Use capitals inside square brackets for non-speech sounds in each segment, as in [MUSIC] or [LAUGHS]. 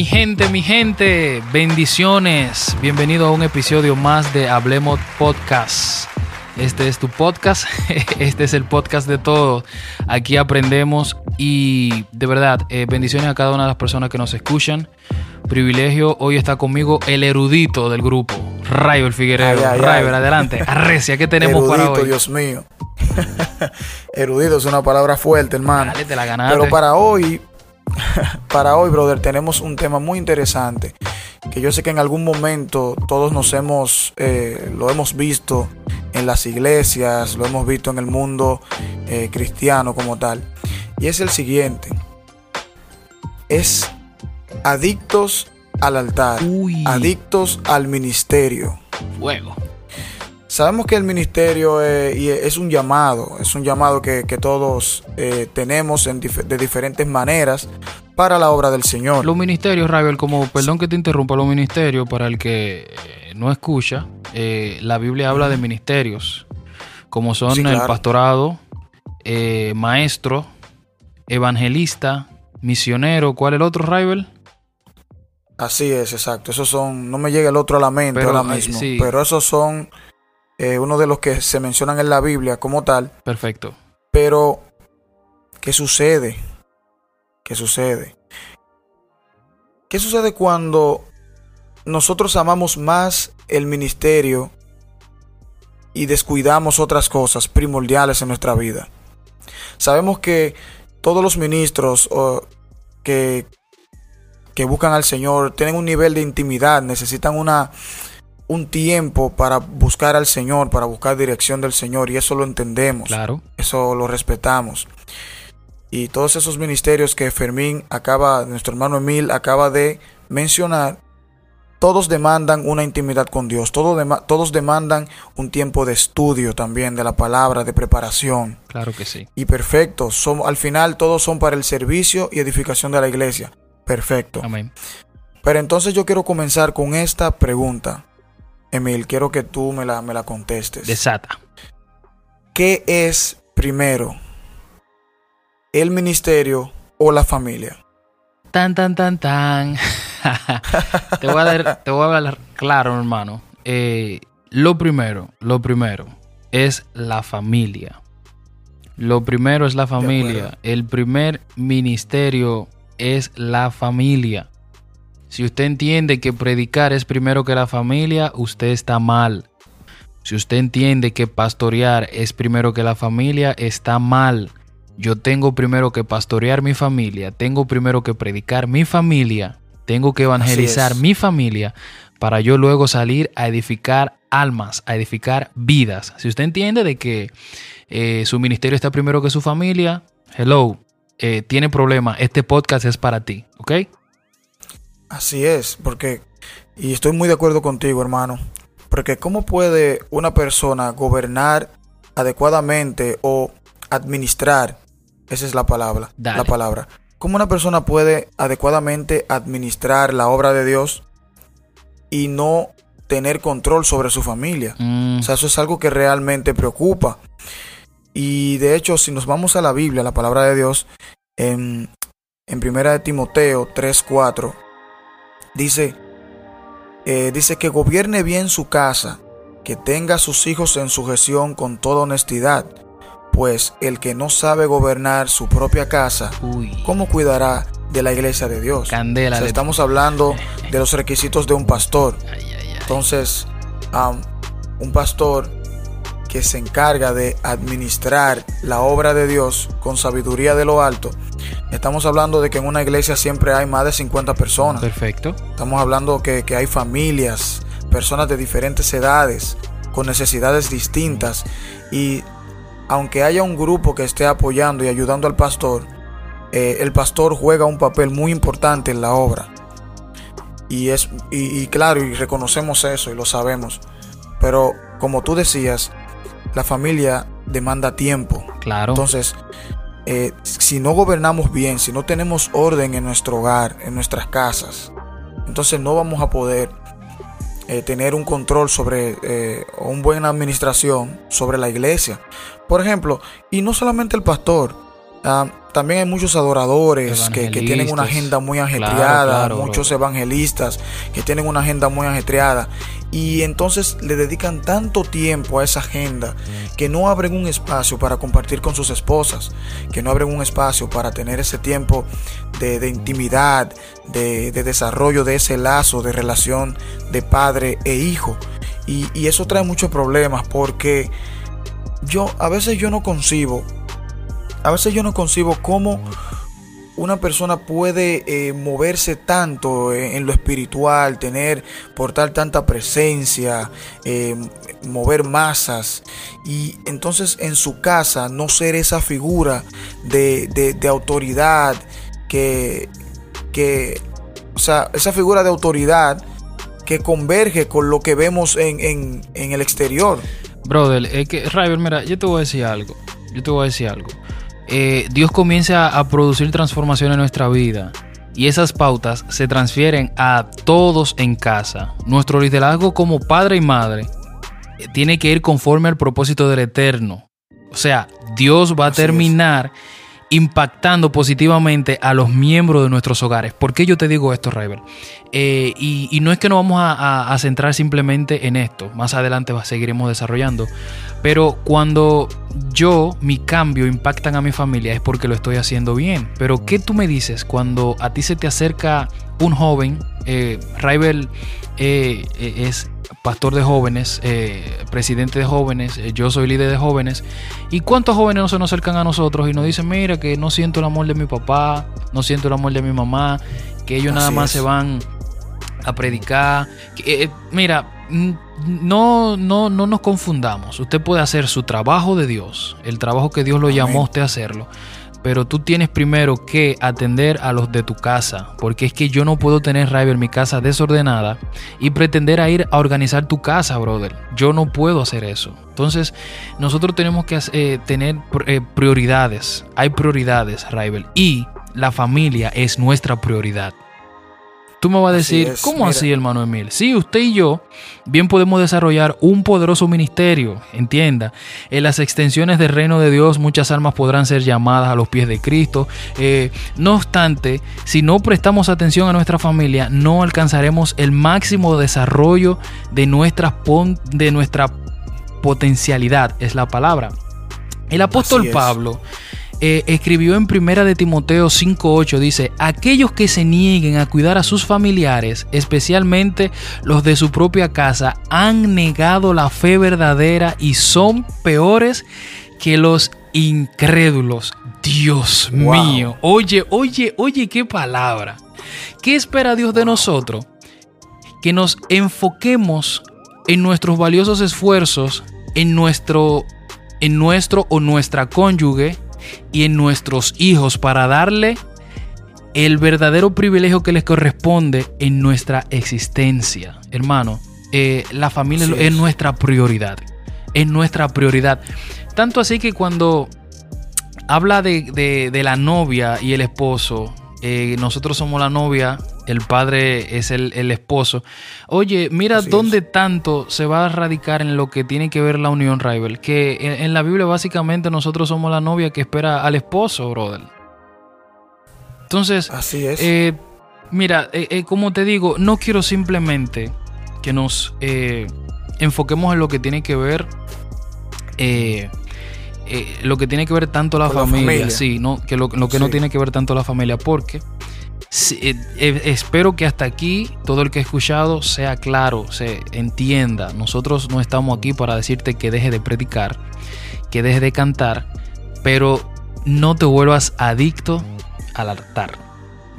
Mi gente, mi gente, bendiciones. Bienvenido a un episodio más de Hablemos Podcast. Este es tu podcast, [LAUGHS] este es el podcast de todos. Aquí aprendemos y de verdad, eh, bendiciones a cada una de las personas que nos escuchan. Privilegio, hoy está conmigo el erudito del grupo, Rayo Figueredo. Ay, ay, ay. adelante. Arrecia, ¿qué tenemos Erudito, para hoy? Dios mío. [LAUGHS] Erudito es una palabra fuerte, hermano. Dale, te la ganaste. Pero para hoy, para hoy, brother, tenemos un tema muy interesante que yo sé que en algún momento todos nos hemos, eh, lo hemos visto en las iglesias, lo hemos visto en el mundo eh, cristiano como tal. Y es el siguiente. Es adictos al altar, Uy. adictos al ministerio. Fuego. Sabemos que el ministerio eh, es un llamado, es un llamado que, que todos eh, tenemos en dif- de diferentes maneras para la obra del Señor. Los ministerios, Ravel, como, perdón que te interrumpa, los ministerios, para el que eh, no escucha, eh, la Biblia habla de ministerios, como son Sí, el pastorado, maestro, evangelista, misionero, ¿cuál es el otro, Ravel? Así es, exacto. Esos son, no me llega el otro a la mente Pero, ahora mismo, sí. pero esos son eh, uno de los que se mencionan en la Biblia como tal. Perfecto. Pero, ¿qué sucede? ¿Qué sucede? ¿Qué sucede cuando nosotros amamos más el ministerio y descuidamos otras cosas primordiales en nuestra vida? Sabemos que todos los ministros que, que buscan al Señor tienen un nivel de intimidad, necesitan una, un tiempo para buscar al Señor, para buscar dirección del Señor, y eso lo entendemos. Claro. Eso lo respetamos. Y todos esos ministerios que Fermín acaba, nuestro hermano Emil acaba de mencionar, todos demandan una intimidad con Dios, todo dema- todos demandan un tiempo de estudio también de la palabra, de preparación. Claro que sí. Y perfecto, son, al final todos son para el servicio y edificación de la iglesia. Perfecto. Amén. Pero entonces yo quiero comenzar con esta pregunta. Emil, quiero que tú me la, me la contestes. Desata. ¿Qué es primero? ¿El ministerio o la familia? Tan, tan, tan, tan. [LAUGHS] te, voy a dar, te voy a hablar claro, hermano. Eh, lo primero, lo primero es la familia. Lo primero es la familia. El primer ministerio es la familia. Si usted entiende que predicar es primero que la familia, usted está mal. Si usted entiende que pastorear es primero que la familia, está mal. Yo tengo primero que pastorear mi familia, tengo primero que predicar mi familia, tengo que evangelizar mi familia para yo luego salir a edificar almas, a edificar vidas. Si usted entiende de que eh, su ministerio está primero que su familia, hello, eh, tiene problema, este podcast es para ti, ¿ok? Así es, porque, y estoy muy de acuerdo contigo, hermano, porque ¿cómo puede una persona gobernar adecuadamente o administrar? Esa es la palabra, Dale. la palabra. ¿Cómo una persona puede adecuadamente administrar la obra de Dios y no tener control sobre su familia? Mm, O sea, eso es algo que realmente preocupa. Y de hecho, si nos vamos a la Biblia, la palabra de Dios, en, en primera de Timoteo 3:4, dice, eh, dice que gobierne bien su casa, que tenga a sus hijos en sujeción con toda honestidad, pues el que no sabe gobernar su propia casa, uy, ¿cómo cuidará de la iglesia de Dios? Candela O sea, de- estamos hablando [LAUGHS] de los requisitos de un pastor. Entonces, am, un pastor que se encarga de administrar la obra de Dios con sabiduría de lo alto, estamos hablando de que en una iglesia siempre hay más de 50 personas. Perfecto. Estamos hablando que, que hay familias, personas de diferentes edades, con necesidades distintas y aunque haya un grupo que esté apoyando y ayudando al pastor, eh, el pastor juega un papel muy importante en la obra. Y es y, claro, y reconocemos eso y lo sabemos. Pero como tú decías, la familia demanda tiempo. Claro. Entonces, eh, si no gobernamos bien, si no tenemos orden en nuestro hogar, en nuestras casas, entonces no vamos a poder eh, tener un control sobre eh, una buena administración sobre la iglesia. Por ejemplo, y no solamente el pastor, ah, también hay muchos adoradores que, tienen una agenda muy ajetreada, muchos evangelistas que tienen una agenda muy ajetreada. Y entonces le dedican tanto tiempo a esa agenda que no abren un espacio para compartir con sus esposas, que no abren un espacio para tener ese tiempo de, intimidad, de, desarrollo de ese lazo de relación de padre e hijo. Y, y eso trae muchos problemas porque yo a veces yo no concibo, a veces yo no concibo cómo una persona puede eh, moverse tanto en, lo espiritual, tener, portar tanta presencia, eh, mover masas y entonces en su casa no ser esa figura de, autoridad que, que, o sea, esa figura de autoridad que converge con lo que vemos en, el exterior. Brother, es que, River, mira, yo te voy a decir algo. Yo te voy a decir algo. Eh, Dios comienza a producir transformación en nuestra vida y esas pautas se transfieren a todos en casa. Nuestro liderazgo como padre y madre eh, tiene que ir conforme al propósito del Eterno. O sea, Dios va a terminar impactando positivamente a los miembros de nuestros hogares. ¿Por qué yo te digo esto, River? Eh, y, no es que nos vamos a, centrar simplemente en esto, más adelante seguiremos desarrollando, pero cuando yo, mi cambio, impactan a mi familia es porque lo estoy haciendo bien. Pero ¿qué tú me dices cuando a ti se te acerca un joven? Eh, River eh, eh, es pastor de jóvenes, presidente de jóvenes, yo soy líder de jóvenes. ¿Y cuántos jóvenes no se nos acercan a nosotros y nos dicen, mira, que no siento el amor de mi papá, no siento el amor de mi mamá, que ellos nada más se van a predicar? mira, no, no, no nos confundamos. Usted puede hacer su trabajo de Dios, el trabajo que Dios lo llamó a usted a hacerlo. Pero tú tienes primero que atender a los de tu casa, porque es que yo no puedo tener, River, mi casa desordenada y pretender a ir a organizar tu casa, brother. Yo no puedo hacer eso. Entonces, nosotros tenemos que eh, tener eh, prioridades. Hay prioridades, River, y la familia es nuestra prioridad. Tú me vas a decir, ¿cómo así, hermano Emil? Sí, usted y yo bien podemos desarrollar un poderoso ministerio, entienda. En las extensiones del reino de Dios muchas almas podrán ser llamadas a los pies de Cristo. Eh, no obstante, si no prestamos atención a nuestra familia, no alcanzaremos el máximo desarrollo de de nuestra potencialidad, es la palabra. El apóstol Pablo eh, escribió en Primera de Timoteo 5.8, dice, aquellos que se nieguen a cuidar a sus familiares, especialmente los de su propia casa, han negado la fe verdadera y son peores que los incrédulos. Dios mío, oye, oye, oye, qué palabra. ¿Qué espera Dios de nosotros? Que nos enfoquemos en nuestros valiosos esfuerzos, en nuestro, en nuestro o nuestra cónyuge, y en nuestros hijos para darle el verdadero privilegio que les corresponde en nuestra existencia. Hermano, eh, la familia es. nuestra prioridad. Es nuestra prioridad. Tanto así que cuando habla de, la novia y el esposo, eh, nosotros somos la novia, el padre es el, esposo. Oye, mira dónde tanto se va a radicar en lo que tiene que ver la unión rival. Que en, la Biblia básicamente nosotros somos la novia que espera al esposo, brother. Entonces, así es. Eh, mira, eh, eh, como te digo, no quiero simplemente que nos enfoquemos en lo que tiene que ver lo que tiene que ver tanto la familia, sí, no, que lo, que no tiene que ver tanto la familia, porque eh, eh, espero que hasta aquí todo el que ha escuchado sea claro, se entienda. Nosotros no estamos aquí para decirte que deje de predicar, que deje de cantar, pero no te vuelvas adicto al altar.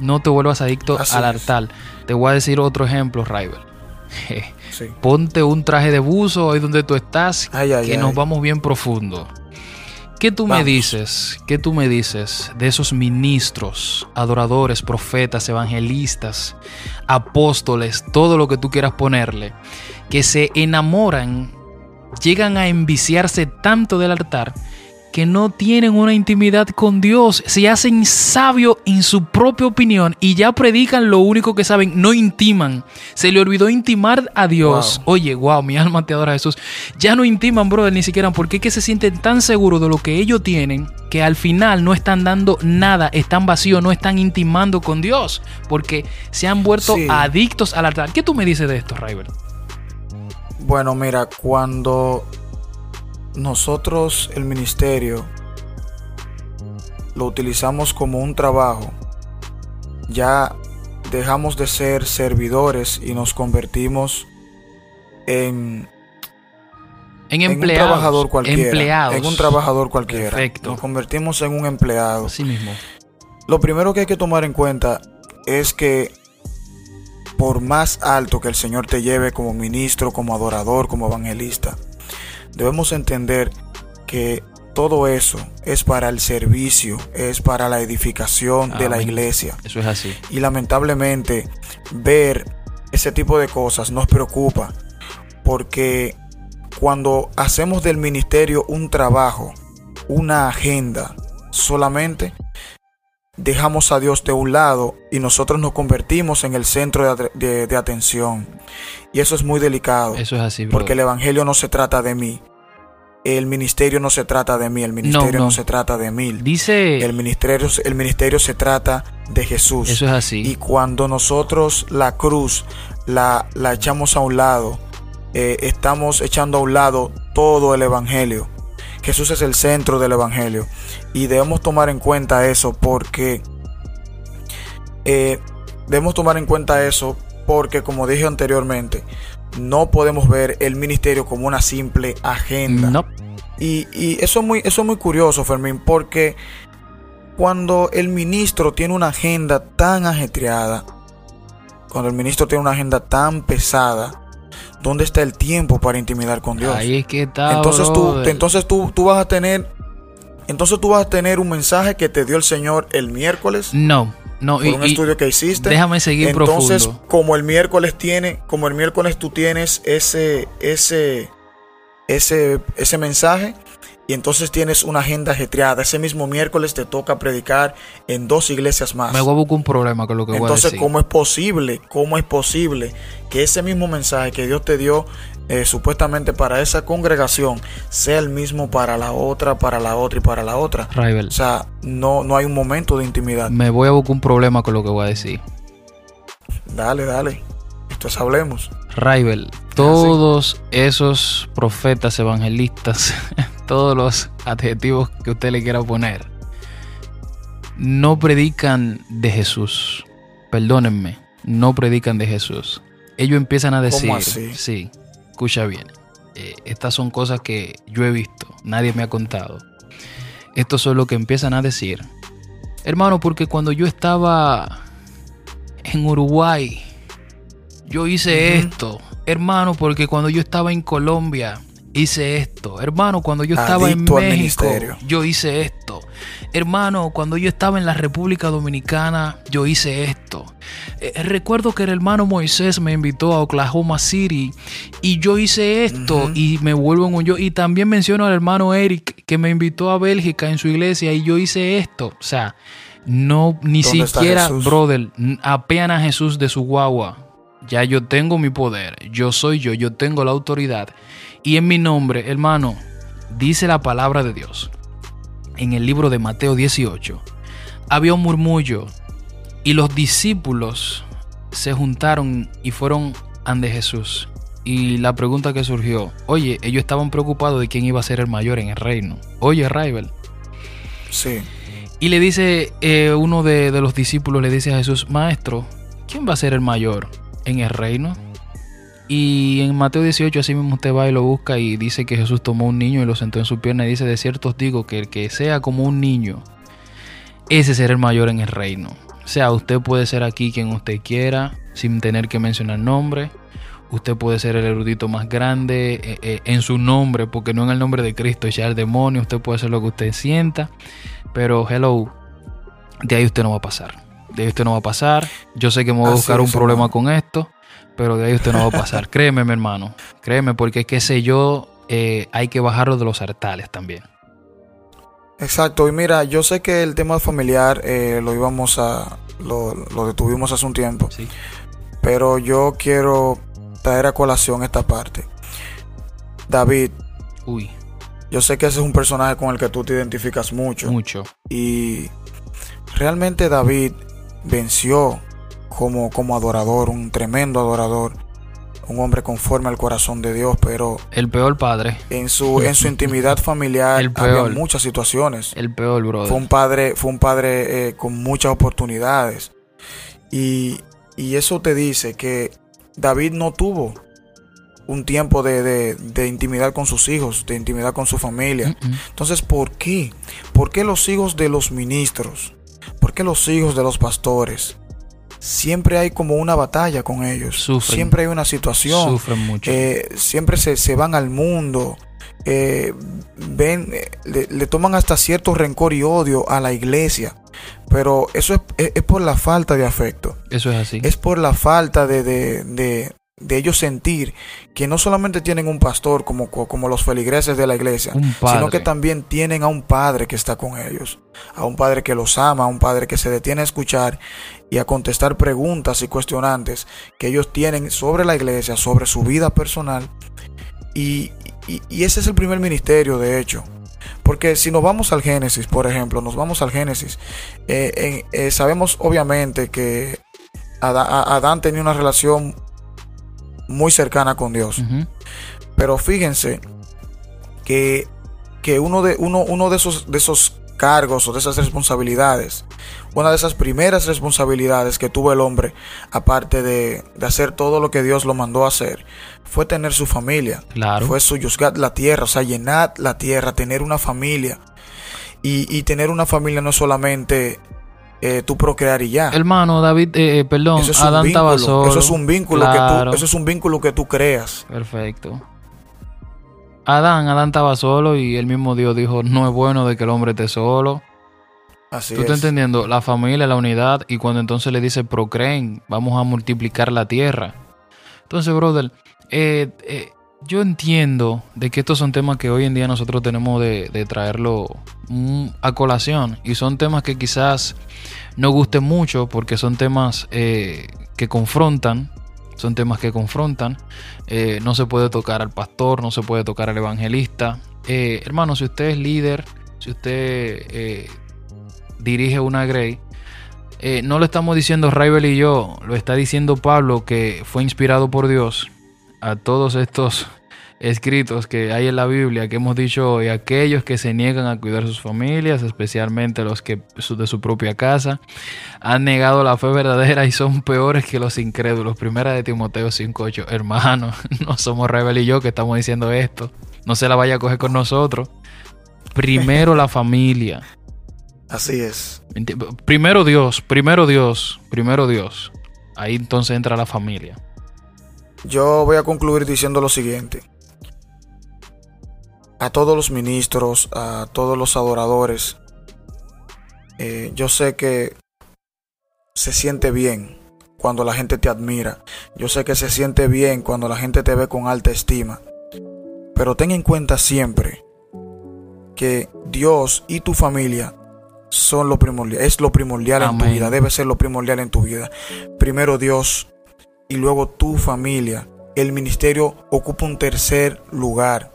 No te vuelvas adicto al altar. Te voy a decir otro ejemplo, Rival. Sí. [LAUGHS] Ponte un traje de buzo ahí donde tú estás, Ay, que ay. nos vamos bien profundo. ¿Qué tú me dices? ¿Qué tú me dices de esos ministros, adoradores, profetas, evangelistas, apóstoles, todo lo que tú quieras ponerle, que se enamoran, llegan a enviciarse tanto del altar que no tienen una intimidad con Dios, se hacen sabios en su propia opinión y ya predican lo único que saben, no intiman. Se le olvidó intimar a Dios. Wow. Oye, wow, mi alma te adora Jesús. Ya no intiman, brother, ni siquiera porque es que se sienten tan seguros de lo que ellos tienen que al final no están dando nada, están vacíos, no están intimando con Dios porque se han vuelto Sí. adictos al altar. ¿Qué tú me dices de esto, Rival? Bueno, mira, cuando nosotros el ministerio lo utilizamos como un trabajo, ya dejamos de ser servidores y nos convertimos en, En en un empleados. trabajador cualquiera. Empleados. En un trabajador cualquiera. Perfecto. Nos convertimos en un empleado. Así mismo. Lo primero que hay que tomar en cuenta es que por más alto que el Señor te lleve como ministro, como adorador, como evangelista, debemos entender que todo eso es para el servicio, es para la edificación de la Amén. iglesia. Eso es así. Y lamentablemente ver ese tipo de cosas nos preocupa porque cuando hacemos del ministerio un trabajo, una agenda solamente, dejamos a Dios de un lado y nosotros nos convertimos en el centro de, de- de atención. Y eso es muy delicado Eso es así, brother. porque el Evangelio no se trata de mí. El ministerio no se trata de mí, el ministerio no, no. se trata de mí. Dice, El ministerio, el ministerio se trata de Jesús. eso es así. Y cuando nosotros la cruz la, la echamos a un lado, eh, estamos echando a un lado todo el Evangelio. Jesús es el centro del Evangelio. Y debemos tomar en cuenta eso porque... eh, debemos tomar en cuenta eso porque, como dije anteriormente, no podemos ver el ministerio como una simple agenda. no, Y, y eso, es muy, eso es muy curioso, Fermín, porque cuando el ministro tiene una agenda tan ajetreada, cuando el ministro tiene una agenda tan pesada, ¿dónde está el tiempo para intimidar con Dios? ahí es que está. entonces tú, entonces tú, tú vas a tener, entonces tú vas a tener un mensaje que te dio el Señor el miércoles No, no, por y, un estudio que hiciste. déjame seguir Entonces, profundo. como el miércoles tiene, como el miércoles tú tienes ese, ese, ese, ese mensaje, y entonces tienes una agenda ajetreada. Ese mismo miércoles te toca predicar en dos iglesias más. Me voy a buscar un problema con lo que voy a Entonces, decir. ¿cómo es posible? ¿Cómo es posible que ese mismo mensaje que Dios te dio eh, supuestamente para esa congregación sea el mismo para la otra, para la otra y para la otra? Rival, O sea, no, no hay un momento de intimidad. me voy a buscar un problema con lo que voy a decir. Dale, dale. Entonces hablemos. Rival, todos esos profetas evangelistas, [LAUGHS] todos los adjetivos que usted le quiera poner, no predican de Jesús. Perdónenme, no predican de Jesús. Ellos empiezan a decir, así? sí, escucha bien, eh, estas son cosas que yo he visto, nadie me ha contado. Estos son lo que empiezan a decir. Hermano, porque cuando yo estaba en Uruguay, yo hice esto. Hermano, porque cuando yo estaba en Colombia, hice esto. Hermano, cuando yo estaba Adicto en México, yo hice esto. Hermano, cuando yo estaba en la República Dominicana, yo hice esto. Eh, recuerdo que el hermano Moisés me invitó a Oklahoma City y yo hice esto y me vuelvo en un yo. Y también menciono al hermano Eric que me invitó a Bélgica en su iglesia y yo hice esto. O sea, no, ni ¿Dónde está siquiera, brother, n- apean a Jesús de su guagua. Ya yo tengo mi poder, yo soy yo, yo tengo la autoridad. Y en mi nombre, hermano, dice la palabra de Dios. En el libro de Mateo 18, había un murmullo y los discípulos se juntaron y fueron ante Jesús. Y la pregunta que surgió, oye, ellos estaban preocupados de quién iba a ser el mayor en el reino. Oye, Rival. Sí. Y le dice eh, uno de, de los discípulos, le dice a Jesús, Maestro, ¿quién va a ser el mayor en el reino? Y en Mateo 18 así mismo usted va y lo busca y dice que Jesús tomó un niño y lo sentó en su pierna y dice, de cierto os digo que el que sea como un niño, ese será el mayor en el reino. O sea, usted puede ser aquí quien usted quiera, sin tener que mencionar nombre. usted puede ser el erudito más grande eh, eh, en su nombre, porque no en el nombre de Cristo ya el demonio, usted puede hacer lo que usted sienta, pero hello, de ahí usted no va a pasar. De ahí usted no va a pasar. Yo sé que me voy a buscar un problema con esto, pero de ahí usted no va a pasar. [LAUGHS] Créeme, mi hermano. Créeme, porque qué sé yo, eh, hay que bajarlo de los hartales también. Exacto, y mira, yo sé que el tema familiar lo íbamos a. Lo, lo, detuvimos hace un tiempo. Sí. Pero yo quiero traer a colación esta parte. David. Uy. Yo sé que ese es un personaje con el que tú te identificas mucho. Mucho. Y realmente David venció como, como adorador, un tremendo adorador, un hombre conforme al corazón de Dios, pero el peor padre. En su en su intimidad familiar el había muchas situaciones. El peor brother. Fue un padre fue un padre eh, con muchas oportunidades y, y eso te dice que David no tuvo un tiempo de, intimidad con sus hijos, de intimidad con su familia. Entonces, ¿por qué? ¿Por qué los hijos de los ministros? ¿Por qué los hijos de los pastores? Siempre hay como una batalla con ellos. Siempre hay una situación. Sufren mucho. Eh, siempre se, van al mundo. Eh, ven, eh, le, toman hasta cierto rencor y odio a la iglesia. Pero eso es, por la falta de afecto. Eso es así. Es por la falta de, de, ellos sentir que no solamente tienen un pastor como, como los feligreses de la iglesia, sino que también tienen a un padre que está con ellos, a un padre que los ama, a un padre que se detiene a escuchar y a contestar preguntas y cuestionantes que ellos tienen sobre la iglesia, sobre su vida personal. y ese es el primer ministerio, de hecho. Porque si nos vamos al Génesis, por ejemplo, nos vamos al Génesis, eh, eh, sabemos obviamente que Adán, tenía una relación muy cercana con Dios. Pero fíjense que, que uno, de, uno, uno de, esos, de esos cargos o de esas responsabilidades, una de esas primeras responsabilidades que tuvo el hombre, aparte de, de hacer todo lo que Dios lo mandó a hacer, fue tener su familia. Claro. Fue suyuzgar la tierra, o sea, llenar la tierra, tener una familia. Y, tener una familia no es solamente eh, tú procrear y ya. Hermano, David, eh, eh perdón, eso es Adán estaba solo. Eso es un vínculo que tú, eso es un vínculo que tú creas. Perfecto. Adán, Adán estaba solo y el mismo Dios dijo, no es bueno de que el hombre esté solo. Así ¿Tú estás entendiendo? La familia, la unidad, y cuando entonces le dice procreen, vamos a multiplicar la tierra. Entonces, brother, eh, eh, yo entiendo de que estos son temas que hoy en día nosotros tenemos de, traerlo mm, a colación y son temas que quizás no gusten mucho porque son temas eh, que confrontan, son temas que confrontan. no se puede tocar al pastor, no se puede tocar al evangelista. hermano, si usted es líder, si usted dirige una Grey, no lo estamos diciendo Raibel y yo, lo está diciendo Pablo que fue inspirado por Dios a todos estos escritos que hay en la Biblia que hemos dicho hoy, aquellos que se niegan a cuidar sus familias, especialmente los que de su propia casa, han negado la fe verdadera y son peores que los incrédulos. Primera de Timoteo 5.8, hermano, [LAUGHS] no somos Rebel y yo que estamos diciendo esto, no se la vaya a coger con nosotros. Primero la familia. Así es. Primero Dios, primero Dios, primero Dios. Ahí entonces entra la familia. Yo voy a concluir diciendo lo siguiente. A todos los ministros, a todos los adoradores, eh, yo sé que se siente bien cuando la gente te admira. Yo sé que se siente bien cuando la gente te ve con alta estima. Pero ten en cuenta siempre que Dios y tu familia son lo primordial, es lo primordial en tu vida, debe ser lo primordial en tu vida. Primero Dios, y luego tu familia. El ministerio ocupa un tercer lugar.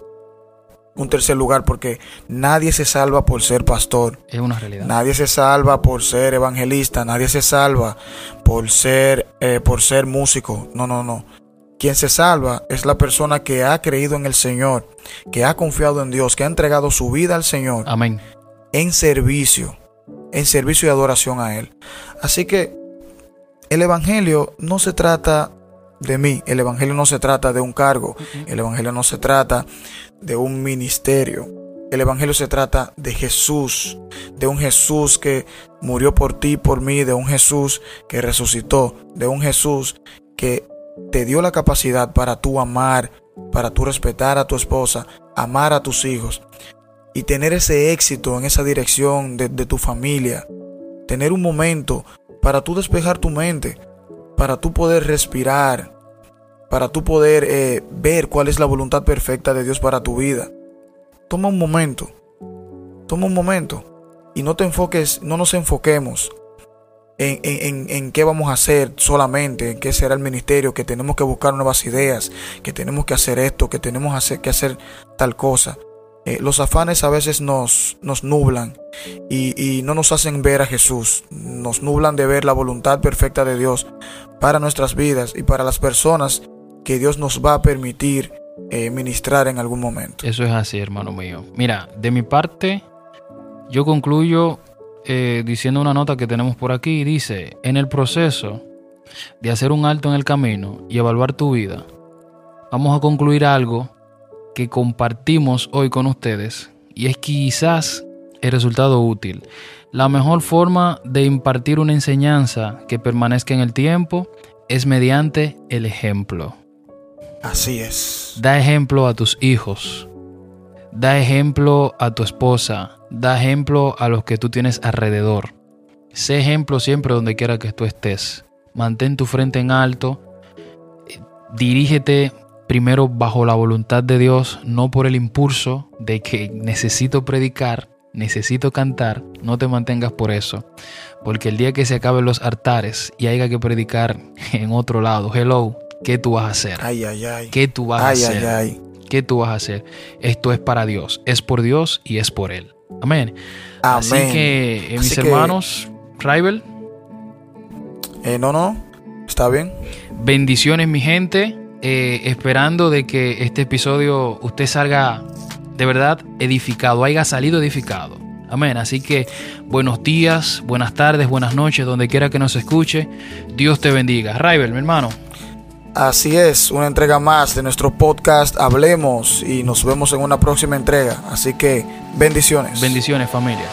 Un tercer lugar porque nadie se salva por ser pastor. Es una realidad. Nadie se salva por ser evangelista. Nadie se salva por ser, eh, por ser músico. No, no, no. Quien se salva es la persona que ha creído en el Señor, que ha confiado en Dios, que ha entregado su vida al Señor. Amén. En servicio, en servicio y adoración a Él. Así que el Evangelio no se trata de mí, el Evangelio no se trata de un cargo, el Evangelio no se trata de un ministerio, el Evangelio se trata de Jesús, de un Jesús que murió por ti, por mí, de un Jesús que resucitó, de un Jesús que te dio la capacidad para tú amar, para tú respetar a tu esposa, amar a tus hijos y tener ese éxito en esa dirección de, tu familia. Tener un momento para tú despejar tu mente, para tú poder respirar, para tú poder eh, ver cuál es la voluntad perfecta de Dios para tu vida. Toma un momento, toma un momento y no te enfoques, no nos enfoquemos en, en, en, qué vamos a hacer solamente, en qué será el ministerio, que tenemos que buscar nuevas ideas, que tenemos que hacer esto, que tenemos hacer, que hacer tal cosa. Eh, los afanes a veces nos, nos nublan y, y, no nos hacen ver a Jesús, nos nublan de ver la voluntad perfecta de Dios para nuestras vidas y para las personas que Dios nos va a permitir eh, ministrar en algún momento. Eso es así, hermano mío. Mira, de mi parte, yo concluyo eh, diciendo una nota que tenemos por aquí. Dice, en el proceso de hacer un alto en el camino y evaluar tu vida, vamos a concluir algo que compartimos hoy con ustedes y es quizás el resultado útil. La mejor forma de impartir una enseñanza que permanezca en el tiempo es mediante el ejemplo. Así es. Da ejemplo a tus hijos. Da ejemplo a tu esposa. Da ejemplo a los que tú tienes alrededor. Sé ejemplo siempre donde quiera que tú estés. Mantén tu frente en alto. Dirígete primero bajo la voluntad de Dios, no por el impulso de que necesito predicar, necesito cantar. No te mantengas por eso. Porque el día que se acaben los altares y haya que predicar en otro lado, hello, ¿Qué tú vas a hacer? Ay, ay, ay. ¿Qué tú vas a hacer? Ay, ay. ¿Qué tú vas a hacer? Esto es para Dios, es por Dios y es por Él. Amén. Amén. Así que, eh, mis hermanos, Rival. Eh, no, no, está bien. Bendiciones, mi gente. Eh, esperando de que este episodio usted salga de verdad edificado, haya salido edificado. Amén. Así que buenos días, buenas tardes, buenas noches, donde quiera que nos escuche. Dios te bendiga. Rival, mi hermano. Así es, una entrega más de nuestro podcast Hablemos y nos vemos en una próxima entrega. Así que bendiciones. Bendiciones familia.